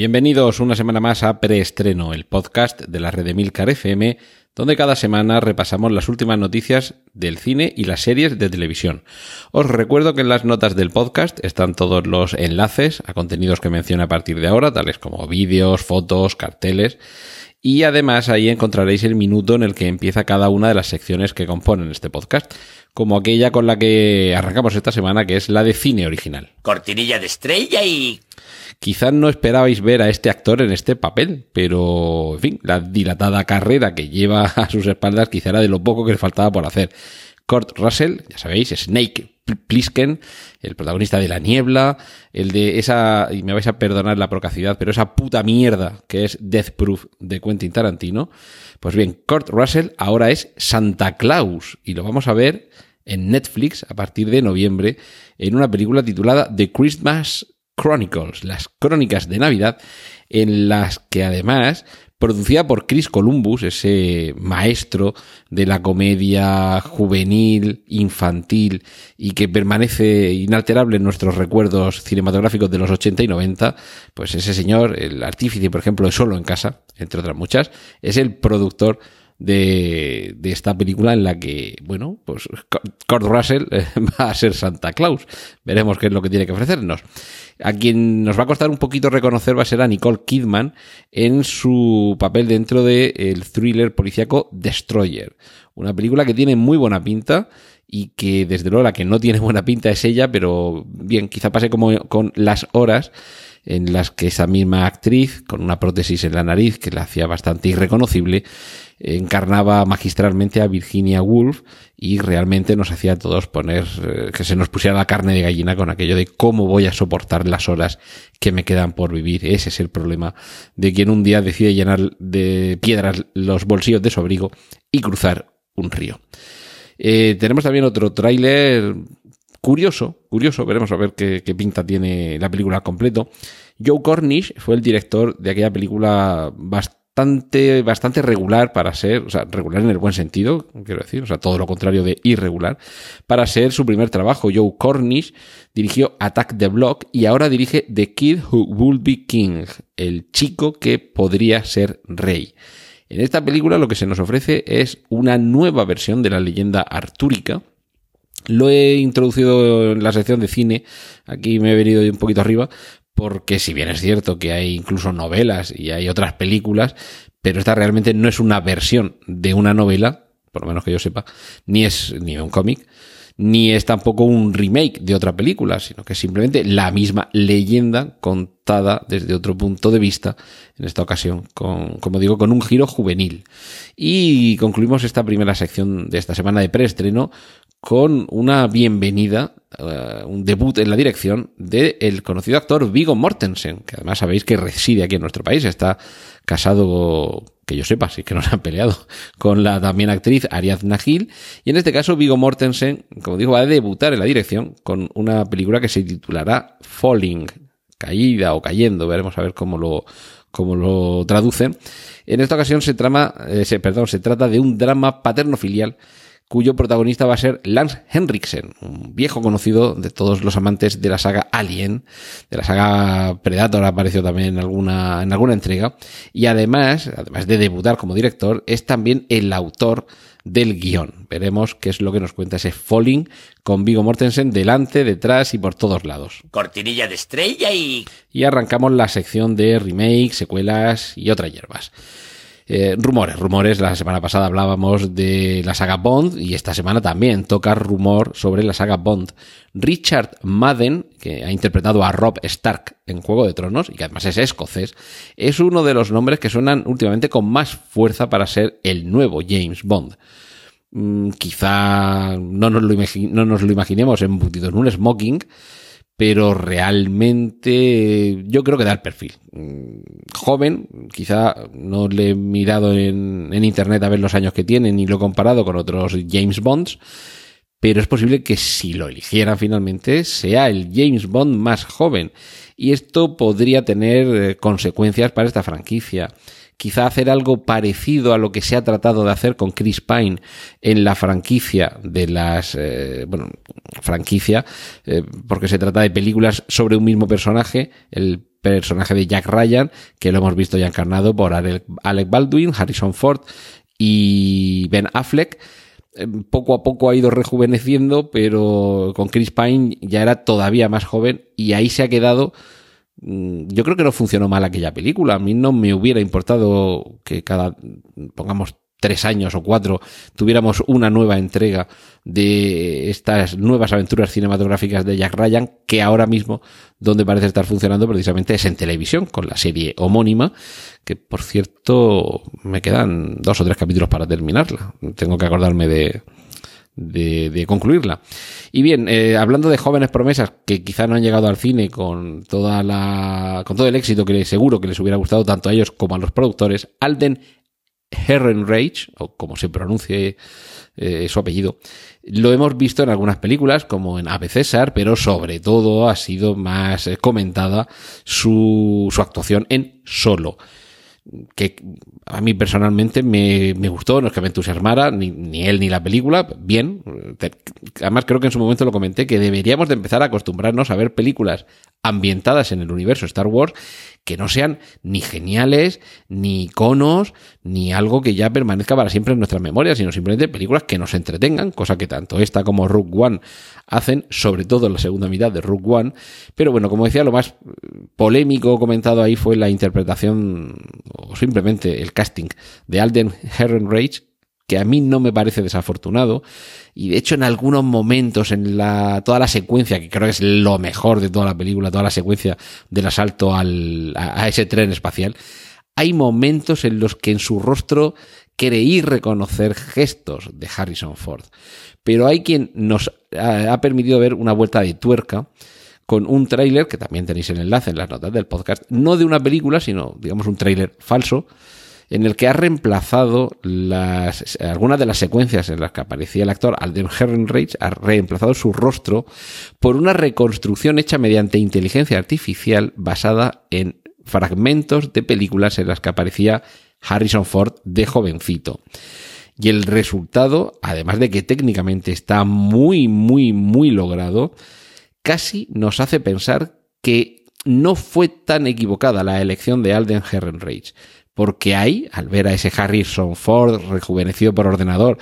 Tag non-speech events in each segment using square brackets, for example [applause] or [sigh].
Bienvenidos una semana más a Preestreno, el podcast de la red de Milcar FM, donde cada semana repasamos las últimas noticias del cine y las series de televisión. Os recuerdo que en las notas del podcast están todos los enlaces a contenidos que menciono a partir de ahora, tales como vídeos, fotos, carteles. Y además ahí encontraréis el minuto en el que empieza cada una de las secciones que componen este podcast, como aquella con la que arrancamos esta semana, que es la de cine original. Cortinilla de estrella y... Quizás no esperabais ver a este actor en este papel, pero, en fin, la dilatada carrera que lleva a sus espaldas quizá era de lo poco que le faltaba por hacer. Kurt Russell, ya sabéis, Snake Plissken, el protagonista de La Niebla, el de esa, y me vais a perdonar la procacidad, pero esa puta mierda que es Death Proof de Quentin Tarantino. Pues bien, Kurt Russell ahora es Santa Claus y lo vamos a ver en Netflix a partir de noviembre en una película titulada The Christmas Chronicles, las crónicas de Navidad, en las que además, producida por Chris Columbus, ese maestro de la comedia juvenil, infantil y que permanece inalterable en nuestros recuerdos cinematográficos de los 80 y 90, pues ese señor, el artífice, por ejemplo, de Solo en Casa, entre otras muchas, es el productor de, de, esta película en la que, bueno, pues Kurt Russell eh, [laughs] va a ser Santa Claus. Veremos qué es lo que tiene que ofrecernos. A quien nos va a costar un poquito reconocer va a ser a Nicole Kidman en su papel dentro del el thriller policíaco Destroyer. Una película que tiene muy buena pinta y que desde luego la que no tiene buena pinta es ella, pero bien, quizá pase como con las horas en las que esa misma actriz, con una prótesis en la nariz que la hacía bastante irreconocible, encarnaba magistralmente a Virginia Woolf y realmente nos hacía a todos poner eh, que se nos pusiera la carne de gallina con aquello de cómo voy a soportar las horas que me quedan por vivir. Ese es el problema de quien un día decide llenar de piedras los bolsillos de su abrigo y cruzar un río. Eh, tenemos también otro tráiler curioso, curioso, veremos a ver qué, pinta tiene la película completo. Joe Cornish fue el director de aquella película bastante, bastante regular para ser, o sea, regular en el buen sentido, quiero decir, o sea, todo lo contrario de irregular, para ser su primer trabajo. Joe Cornish dirigió Attack the Block y ahora dirige The Kid Who Would Be King, el chico que podría ser rey. En esta película lo que se nos ofrece es una nueva versión de la leyenda artúrica, lo he introducido en la sección de cine, aquí me he venido un poquito arriba, porque si bien es cierto que hay incluso novelas y hay otras películas, pero esta realmente no es una versión de una novela, por lo menos que yo sepa, ni es ni un cómic, ni es tampoco un remake de otra película, sino que es simplemente la misma leyenda contada desde otro punto de vista, en esta ocasión, con, como digo, con un giro juvenil. Y concluimos esta primera sección de esta semana de preestreno con una bienvenida, uh, un debut en la dirección del el conocido actor Vigo Mortensen, que además sabéis que reside aquí en nuestro país, está casado, que yo sepa, sí que no han peleado, [laughs] con la también actriz Ariadna Gil, y en este caso Vigo Mortensen, como digo, va a debutar en la dirección con una película que se titulará Falling, caída o cayendo, veremos a ver cómo lo, cómo lo traducen. En esta ocasión se trama, eh, se, perdón, se trata de un drama paterno-filial cuyo protagonista va a ser Lance Henriksen, un viejo conocido de todos los amantes de la saga Alien, de la saga Predator apareció también en alguna, en alguna entrega, y además, además de debutar como director, es también el autor del guion. Veremos qué es lo que nos cuenta ese Falling con Vigo Mortensen delante, detrás y por todos lados. Cortinilla de estrella y... Y arrancamos la sección de remakes, secuelas y otras hierbas. Eh, rumores, rumores. La semana pasada hablábamos de la saga Bond y esta semana también toca rumor sobre la saga Bond. Richard Madden, que ha interpretado a Rob Stark en Juego de Tronos y que además es escocés, es uno de los nombres que suenan últimamente con más fuerza para ser el nuevo James Bond. Mm, quizá no nos, lo no nos lo imaginemos embutido en un smoking, pero realmente yo creo que da el perfil. Joven, quizá no le he mirado en, en, internet a ver los años que tiene ni lo he comparado con otros James Bonds, pero es posible que si lo eligieran finalmente sea el James Bond más joven. Y esto podría tener eh, consecuencias para esta franquicia quizá hacer algo parecido a lo que se ha tratado de hacer con Chris Pine en la franquicia de las, eh, bueno, franquicia, eh, porque se trata de películas sobre un mismo personaje, el personaje de Jack Ryan, que lo hemos visto ya encarnado por Alec Baldwin, Harrison Ford y Ben Affleck. Eh, poco a poco ha ido rejuveneciendo, pero con Chris Pine ya era todavía más joven y ahí se ha quedado yo creo que no funcionó mal aquella película. A mí no me hubiera importado que cada, pongamos, tres años o cuatro tuviéramos una nueva entrega de estas nuevas aventuras cinematográficas de Jack Ryan, que ahora mismo donde parece estar funcionando precisamente es en televisión, con la serie homónima, que por cierto me quedan dos o tres capítulos para terminarla. Tengo que acordarme de, de, concluirla. Y bien, eh, hablando de jóvenes promesas que quizá no han llegado al cine con toda la, con todo el éxito que seguro que les hubiera gustado tanto a ellos como a los productores, Alden Herrenreich, o como se pronuncie eh, su apellido, lo hemos visto en algunas películas, como en Ave César, pero sobre todo ha sido más eh, comentada su, su actuación en Solo que a mí personalmente me, gustó, no es que me entusiasmara, ni, ni, él ni la película, bien. Además creo que en su momento lo comenté, que deberíamos de empezar a acostumbrarnos a ver películas ambientadas en el universo Star Wars que no sean ni geniales, ni iconos, ni algo que ya permanezca para siempre en nuestras memorias, sino simplemente películas que nos entretengan, cosa que tanto esta como Rook One hacen, sobre todo en la segunda mitad de Rook One. Pero bueno, como decía, lo más polémico comentado ahí fue la interpretación, o simplemente el casting de Alden Herrenreich, que a mí no me parece desafortunado. Y de hecho, en algunos momentos, en la, toda la secuencia, que creo que es lo mejor de toda la película, toda la secuencia del asalto al, a, ese tren espacial, hay momentos en los que en su rostro creí reconocer gestos de Harrison Ford. Pero hay quien nos ha, permitido ver una vuelta de tuerca con un tráiler, que también tenéis el enlace en las notas del podcast, no de una película, sino, digamos, un tráiler falso, en el que ha reemplazado algunas de las secuencias en las que aparecía el actor Alden Ehrenreich, ha reemplazado su rostro por una reconstrucción hecha mediante inteligencia artificial basada en fragmentos de películas en las que aparecía Harrison Ford de jovencito. Y el resultado, además de que técnicamente está muy, muy, muy logrado, casi nos hace pensar que no fue tan equivocada la elección de Alden Ehrenreich porque ahí, al ver a ese Harrison Ford rejuvenecido por ordenador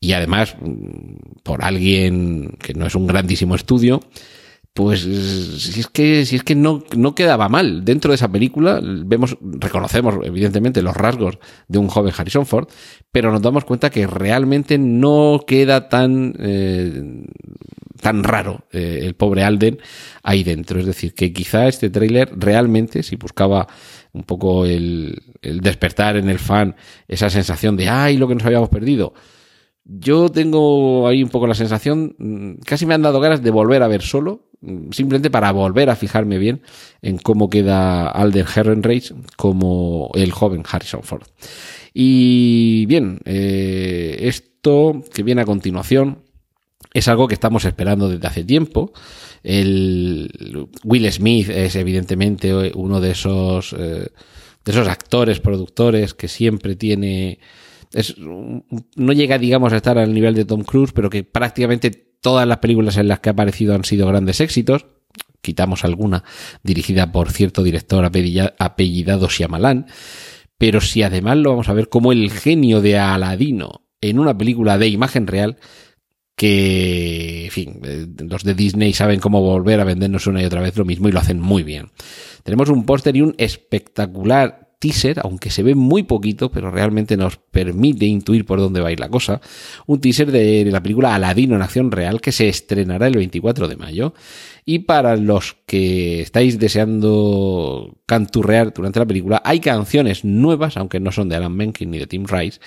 y además mm, por alguien que no es un grandísimo estudio, pues si es que, si es que no, no quedaba mal. Dentro de esa película vemos, reconocemos evidentemente los rasgos de un joven Harrison Ford, pero nos damos cuenta que realmente no queda tan, eh, tan raro eh, el pobre Alden ahí dentro. Es decir, que quizá este tráiler realmente, si buscaba un poco el, despertar en el fan esa sensación de, ay, lo que nos habíamos perdido. Yo tengo ahí un poco la sensación, mm, casi me han dado ganas de volver a ver solo, mm, simplemente para volver a fijarme bien en cómo queda Alden Herrenreich como el joven Harrison Ford. Y bien, eh, esto que viene a continuación es algo que estamos esperando desde hace tiempo. El Will Smith es evidentemente uno de esos, eh, de esos actores, productores que siempre tiene, es, no llega, digamos, a estar al nivel de Tom Cruise, pero que prácticamente todas las películas en las que ha aparecido han sido grandes éxitos. Quitamos alguna dirigida por cierto director apellidado Shyamalan. Pero si además lo vamos a ver como el genio de Aladino en una película de imagen real, que, en fin, eh, los de Disney saben cómo volver a vendernos una y otra vez lo mismo y lo hacen muy bien. Tenemos un póster y un espectacular teaser, aunque se ve muy poquito, pero realmente nos permite intuir por dónde va a ir la cosa. Un teaser de la película Aladino en acción real que se estrenará el 24 de mayo. Y para los que estáis deseando canturrear durante la película, hay canciones nuevas, aunque no son de Alan Menken ni de Tim Rice.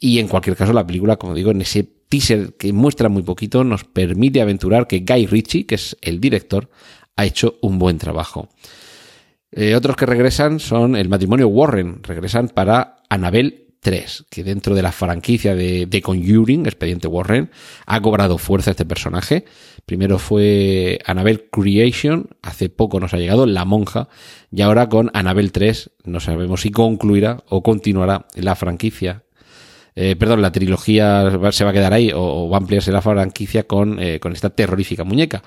Y en cualquier caso, la película, como digo, en ese teaser que muestra muy poquito nos permite aventurar que Guy Ritchie, que es el director, ha hecho un buen trabajo. Eh, otros que regresan son el matrimonio Warren, regresan para Annabelle 3, que dentro de la franquicia de, de Conjuring, Expediente Warren, ha cobrado fuerza este personaje. Primero fue Annabelle Creation, hace poco nos ha llegado La Monja, y ahora con Annabelle 3 no sabemos si concluirá o continuará la franquicia. Eh, perdón, la trilogía se va a quedar ahí o, o va a ampliarse la franquicia con, eh, con esta terrorífica muñeca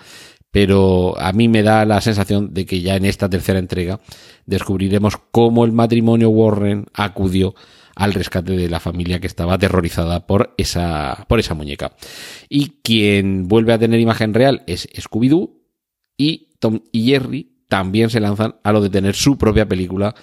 pero a mí me da la sensación de que ya en esta tercera entrega descubriremos cómo el matrimonio Warren acudió al rescate de la familia que estaba aterrorizada por esa, por esa muñeca. Y quien vuelve a tener imagen real es Scooby-Doo y Tom y Jerry también se lanzan a lo de tener su propia película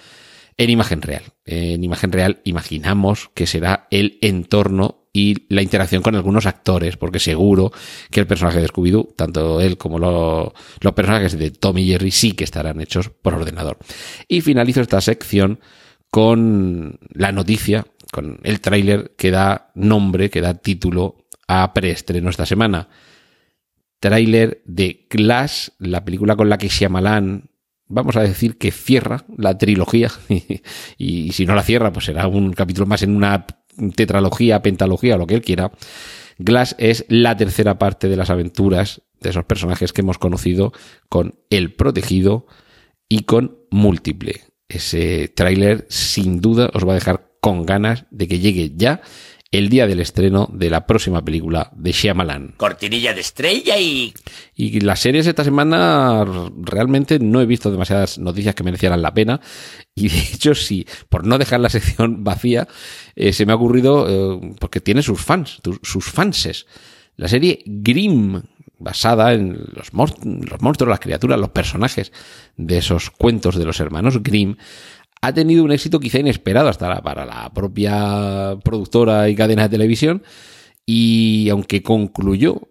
en imagen real. En imagen real imaginamos que será el entorno y la interacción con algunos actores, porque seguro que el personaje de Scooby-Doo, tanto él como lo, los personajes de Tom y Jerry, sí que estarán hechos por ordenador. Y finalizo esta sección con la noticia, con el tráiler que da nombre, que da título a preestreno esta semana. Tráiler de Glass, la película con la que Shyamalan vamos a decir que cierra la trilogía [laughs] y, y, si no la cierra pues será un capítulo más en una tetralogía, pentalogía, lo que él quiera. Glass es la tercera parte de las aventuras de esos personajes que hemos conocido con El Protegido y con Múltiple. Ese tráiler sin duda os va a dejar con ganas de que llegue ya el día del estreno de la próxima película de Shyamalan. Cortinilla de estrella y... Y las series esta semana realmente no he visto demasiadas noticias que merecieran la pena. Y de hecho, sí, por no dejar la sección [laughs] vacía, eh, se me ha ocurrido, eh, porque tiene sus fans, sus fanses. La serie Grimm, basada en los, los monstruos, las criaturas, los personajes de esos cuentos de los hermanos Grimm, ha tenido un éxito quizá inesperado hasta para la propia productora y cadena de televisión y aunque concluyó,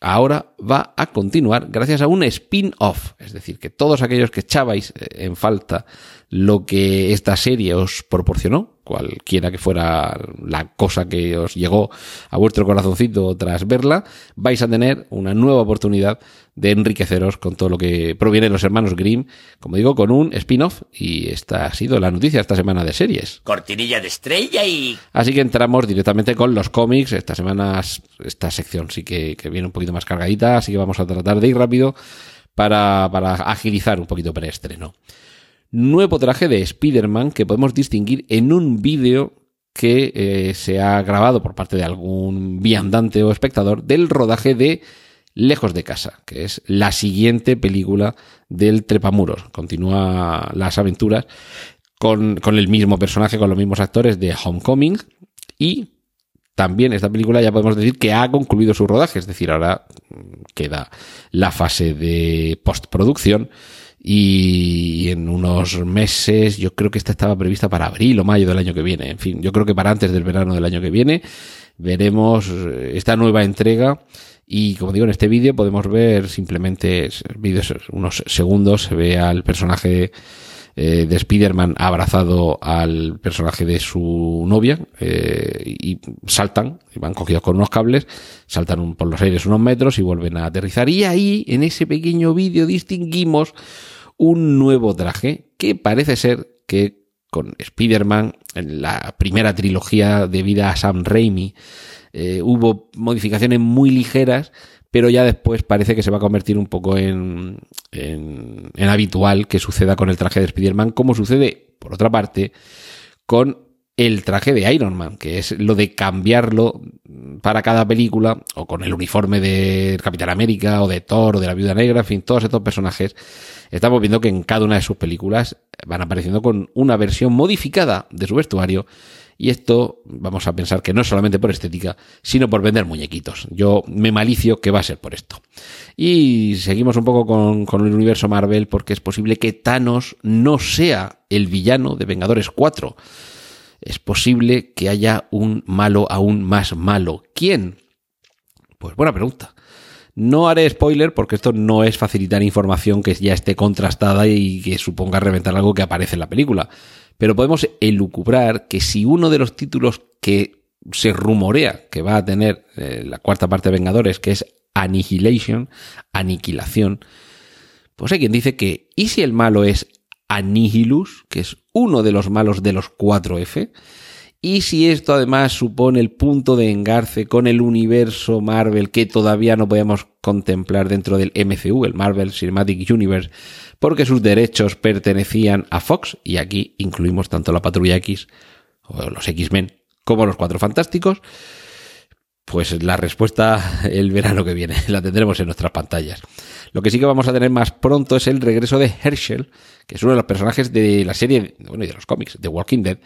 ahora va a continuar gracias a un spin-off, es decir, que todos aquellos que echabais en falta lo que esta serie os proporcionó, cualquiera que fuera la cosa que os llegó a vuestro corazoncito tras verla, vais a tener una nueva oportunidad de enriqueceros con todo lo que proviene de los hermanos Grimm, como digo, con un spin-off y esta ha sido la noticia esta semana de series. Cortinilla de estrella y... Así que entramos directamente con los cómics. Esta semana, esta sección sí que, que viene un poquito más cargadita, así que vamos a tratar de ir rápido para, para agilizar un poquito preestreno. estreno nuevo traje de Spider-Man que podemos distinguir en un vídeo que eh, se ha grabado por parte de algún viandante o espectador del rodaje de Lejos de casa, que es la siguiente película del Trepamuros. Continúa las aventuras con, con el mismo personaje, con los mismos actores de Homecoming y también esta película ya podemos decir que ha concluido su rodaje, es decir, ahora queda la fase de postproducción y en unos meses, yo creo que esta estaba prevista para abril o mayo del año que viene. En fin, yo creo que para antes del verano del año que viene veremos eh, esta nueva entrega. Y como digo, en este vídeo podemos ver simplemente vídeos, unos segundos, se ve al personaje eh, de Spider-Man abrazado al personaje de su novia eh, y saltan, y van cogidos con unos cables, saltan por los aires unos metros y vuelven a aterrizar. Y ahí, en ese pequeño vídeo, distinguimos un nuevo traje que parece ser que con Spider-Man, en la primera trilogía de vida a Sam Raimi, eh, hubo modificaciones muy ligeras, pero ya después parece que se va a convertir un poco en, en, en habitual que suceda con el traje de Spider-Man, como sucede, por otra parte, con el traje de Iron Man, que es lo de cambiarlo para cada película, o con el uniforme de Capitán América, o de Thor, o de la Viuda Negra, en fin, todos estos personajes, estamos viendo que en cada una de sus películas van apareciendo con una versión modificada de su vestuario, y esto vamos a pensar que no es solamente por estética, sino por vender muñequitos. Yo me malicio que va a ser por esto. Y seguimos un poco con, con el universo Marvel, porque es posible que Thanos no sea el villano de Vengadores 4 es posible que haya un malo aún más malo. ¿Quién? Pues buena pregunta. No haré spoiler porque esto no es facilitar información que ya esté contrastada y que suponga reventar algo que aparece en la película. Pero podemos elucubrar que si uno de los títulos que se rumorea que va a tener eh, la cuarta parte de Vengadores, que es Annihilation, aniquilación, pues hay quien dice que, ¿y si el malo es Annihilus, que es uno de los malos de los 4F, Y si esto además supone el punto de engarce con el universo Marvel que todavía no podemos contemplar dentro del MCU, el Marvel Cinematic Universe, porque sus derechos pertenecían a Fox, y aquí incluimos tanto la Patrulla X, o los X-Men, como los Cuatro Fantásticos, pues la respuesta el verano que viene, [laughs] la tendremos en nuestras pantallas. Lo que sí que vamos a tener más pronto es el regreso de Herschel, que es uno de los personajes de la serie, bueno, y de los cómics, de Walking Dead,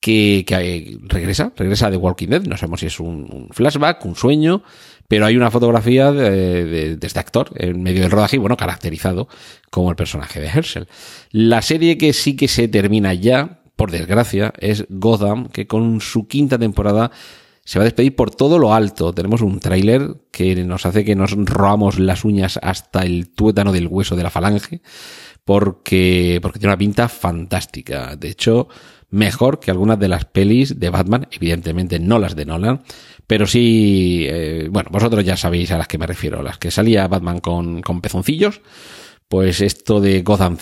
que, que, regresa, regresa de Walking Dead. No sabemos si es un, flashback, un sueño, pero hay una fotografía de, de, este actor en medio del rodaje bueno, caracterizado como el personaje de Herschel. La serie que sí que se termina ya, por desgracia, es Gotham, que con su quinta temporada se va a despedir por todo lo alto. Tenemos un tráiler que nos hace que nos roamos las uñas hasta el tuétano del hueso de la falange, porque, porque tiene una pinta fantástica. De hecho, mejor que algunas de las pelis de Batman, evidentemente no las de Nolan, pero sí, eh, bueno, vosotros ya sabéis a las que me refiero, las que salía Batman con, con pezoncillos, pues esto de Gotham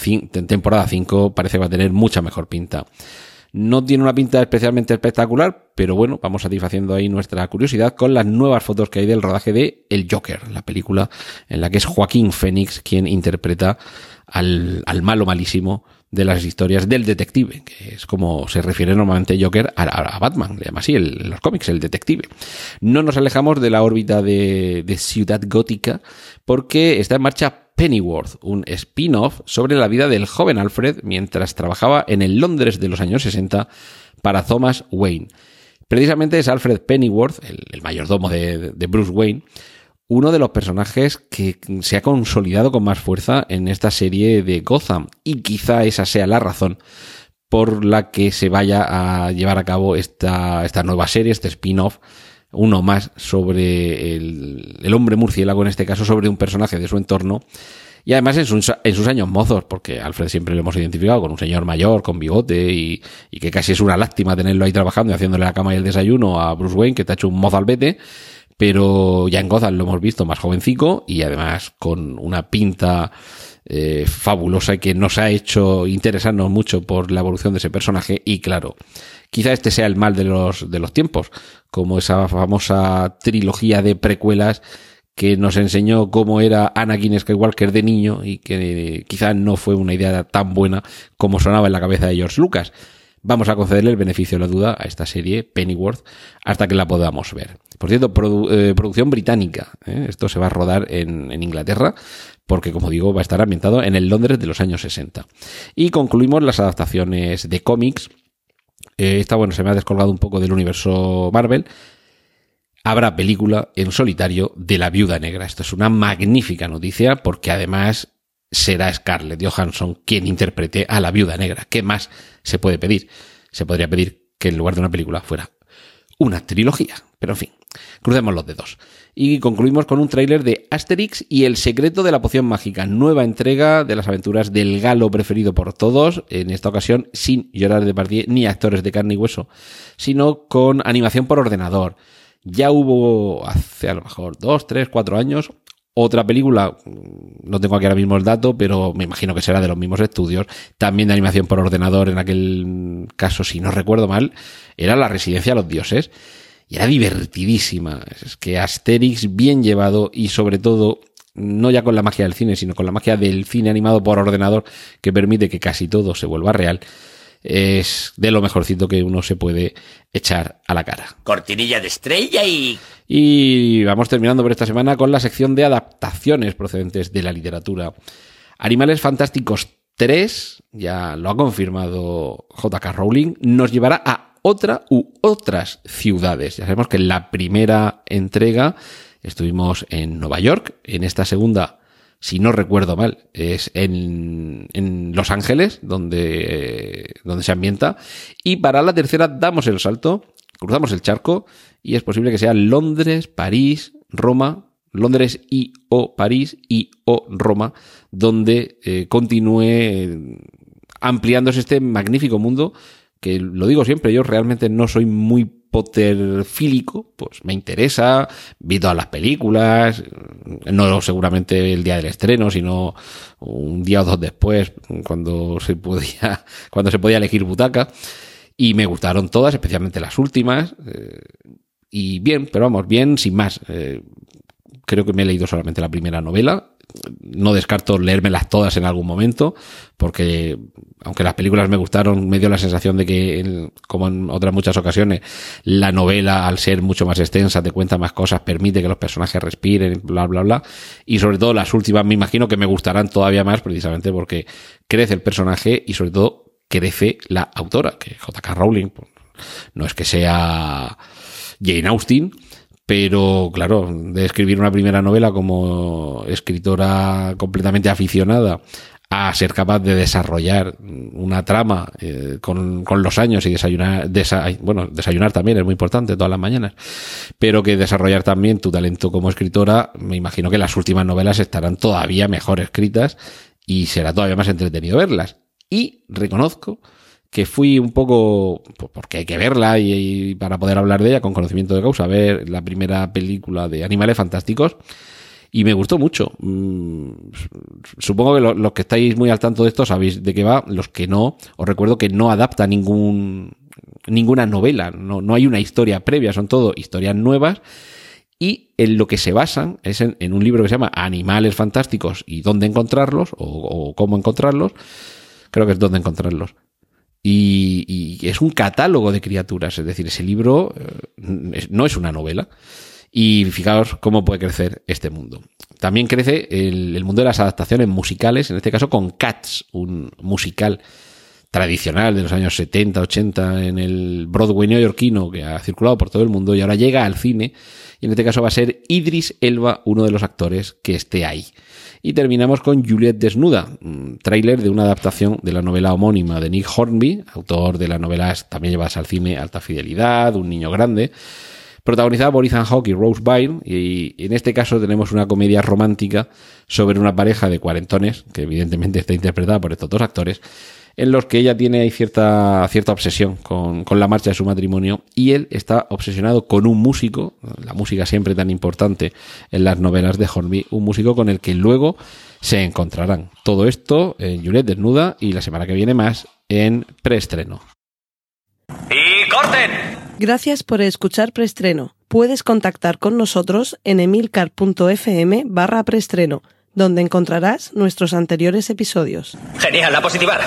temporada 5 parece que va a tener mucha mejor pinta. No tiene una pinta especialmente espectacular, pero bueno, vamos satisfaciendo ahí nuestra curiosidad con las nuevas fotos que hay del rodaje de El Joker, la película en la que es Joaquín Phoenix quien interpreta al, al malo malísimo de las historias del detective, que es como se refiere normalmente Joker a, Batman, le llama así en los cómics, el detective. No nos alejamos de la órbita de, Ciudad Gótica porque está en marcha Pennyworth, un spin-off sobre la vida del joven Alfred mientras trabajaba en el Londres de los años 60 para Thomas Wayne. Precisamente es Alfred Pennyworth, el, mayordomo de, de Bruce Wayne, uno de los personajes que se ha consolidado con más fuerza en esta serie de Gotham. Y quizá esa sea la razón por la que se vaya a llevar a cabo esta, esta nueva serie, este spin-off, uno más sobre el, el, hombre murciélago, en este caso sobre un personaje de su entorno. Y además en sus, en sus años mozos, porque Alfred siempre lo hemos identificado con un señor mayor, con bigote, y, y que casi es una lástima tenerlo ahí trabajando y haciéndole la cama y el desayuno a Bruce Wayne, que te ha hecho un mozo al vete pero ya en Gotham lo hemos visto más jovencico y además con una pinta eh, fabulosa que nos ha hecho interesarnos mucho por la evolución de ese personaje y claro, quizá este sea el mal de los, de los tiempos, como esa famosa trilogía de precuelas que nos enseñó cómo era Anakin Skywalker de niño y que quizá no fue una idea tan buena como sonaba en la cabeza de George Lucas vamos a concederle el beneficio de la duda a esta serie, Pennyworth, hasta que la podamos ver. Por cierto, eh, producción británica. ¿eh? Esto se va a rodar en, Inglaterra, porque como digo, va a estar ambientado en el Londres de los años 60. Y concluimos las adaptaciones de cómics. Eh, esta, bueno, se me ha descolgado un poco del universo Marvel. Habrá película en solitario de la Viuda Negra. Esto es una magnífica noticia porque además será Scarlett Johansson quien interprete a la viuda negra. ¿Qué más se puede pedir? Se podría pedir que en lugar de una película fuera una trilogía. Pero en fin, crucemos los dedos. Y concluimos con un tráiler de Asterix y el secreto de la poción mágica, nueva entrega de las aventuras del galo preferido por todos, en esta ocasión sin llorar de partida ni actores de carne y hueso, sino con animación por ordenador. Ya hubo hace a lo mejor dos, tres, cuatro años otra película, no tengo aquí ahora mismo el dato, pero me imagino que será de los mismos estudios, también de animación por ordenador, en aquel caso, si no recuerdo mal, era La Residencia de los Dioses. Y era divertidísima. Es que Asterix bien llevado y sobre todo no ya con la magia del cine, sino con la magia del cine animado por ordenador que permite que casi todo se vuelva real es de lo mejorcito que uno se puede echar a la cara. Cortinilla de estrella y... Y vamos terminando por esta semana con la sección de adaptaciones procedentes de la literatura. Animales Fantásticos 3, ya lo ha confirmado JK Rowling, nos llevará a otra u otras ciudades. Ya sabemos que en la primera entrega estuvimos en Nueva York, en esta segunda si no recuerdo mal, es en, en Los Ángeles, donde, donde se ambienta. Y para la tercera damos el salto, cruzamos el charco y es posible que sea Londres, París, Roma, Londres y o París y o Roma, donde eh, continúe eh, ampliándose este magnífico mundo que lo digo siempre, yo realmente no soy muy fílico, pues me interesa, vi todas las películas, no seguramente el día del estreno, sino un día o dos después, cuando se podía, cuando se podía elegir butaca. Y me gustaron todas, especialmente las últimas. eh, y bien, pero vamos, bien sin más. Eh, creo que me he leído solamente la primera novela. No descarto leérmelas todas en algún momento, porque aunque las películas me gustaron, me dio la sensación de que, como en otras muchas ocasiones, la novela, al ser mucho más extensa, te cuenta más cosas, permite que los personajes respiren, bla, bla, bla. Y sobre todo las últimas me imagino que me gustarán todavía más, precisamente porque crece el personaje y sobre todo crece la autora, que J.K. Rowling pues, no es que sea Jane Austen, pero claro, de escribir una primera novela como escritora completamente aficionada a ser capaz de desarrollar una trama eh, con, los años y desayunar, desa- bueno, desayunar también es muy importante todas las mañanas, pero que desarrollar también tu talento como escritora, me imagino que las últimas novelas estarán todavía mejor escritas y será todavía más entretenido verlas. Y reconozco que fui un poco, pues porque hay que verla y, para poder hablar de ella con conocimiento de causa, ver la primera película de Animales Fantásticos y me gustó mucho. Mm, Supongo que lo- los que estáis muy al tanto de esto sabéis de qué va, los que no, os recuerdo que no adapta ningún ninguna novela, no, no hay una historia previa, son todo historias nuevas y en lo que se basan es en, un libro que se llama Animales Fantásticos y dónde encontrarlos o cómo encontrarlos, creo que es dónde encontrarlos. Y, es un catálogo de criaturas, es decir, ese libro eh, no es una novela. Y fijaos cómo puede crecer este mundo. También crece el, el mundo de las adaptaciones musicales, en este caso con Cats, un musical tradicional de los años 70, 80 en el Broadway neoyorquino que ha circulado por todo el mundo y ahora llega al cine y en este caso va a ser Idris Elba uno de los actores que esté ahí. Y terminamos con Juliet Desnuda, tráiler de una adaptación de la novela homónima de Nick Hornby, autor de las novelas también llevadas al cine Alta Fidelidad, Un niño grande, protagonizada por Ethan Hawke y Rose Byrne, y en este caso tenemos una comedia romántica sobre una pareja de cuarentones, que evidentemente está interpretada por estos dos actores, en los que ella tiene cierta, cierta obsesión con, con la marcha de su matrimonio y él está obsesionado con un músico, la música siempre tan importante en las novelas de Hornby, un músico con el que luego se encontrarán. Todo esto en Juliet Desnuda y la semana que viene más en preestreno. ¡Y corten! Gracias por escuchar Preestreno. Puedes contactar con nosotros en emilcar.fm barra preestreno, donde encontrarás nuestros anteriores episodios. Genial, la positiva.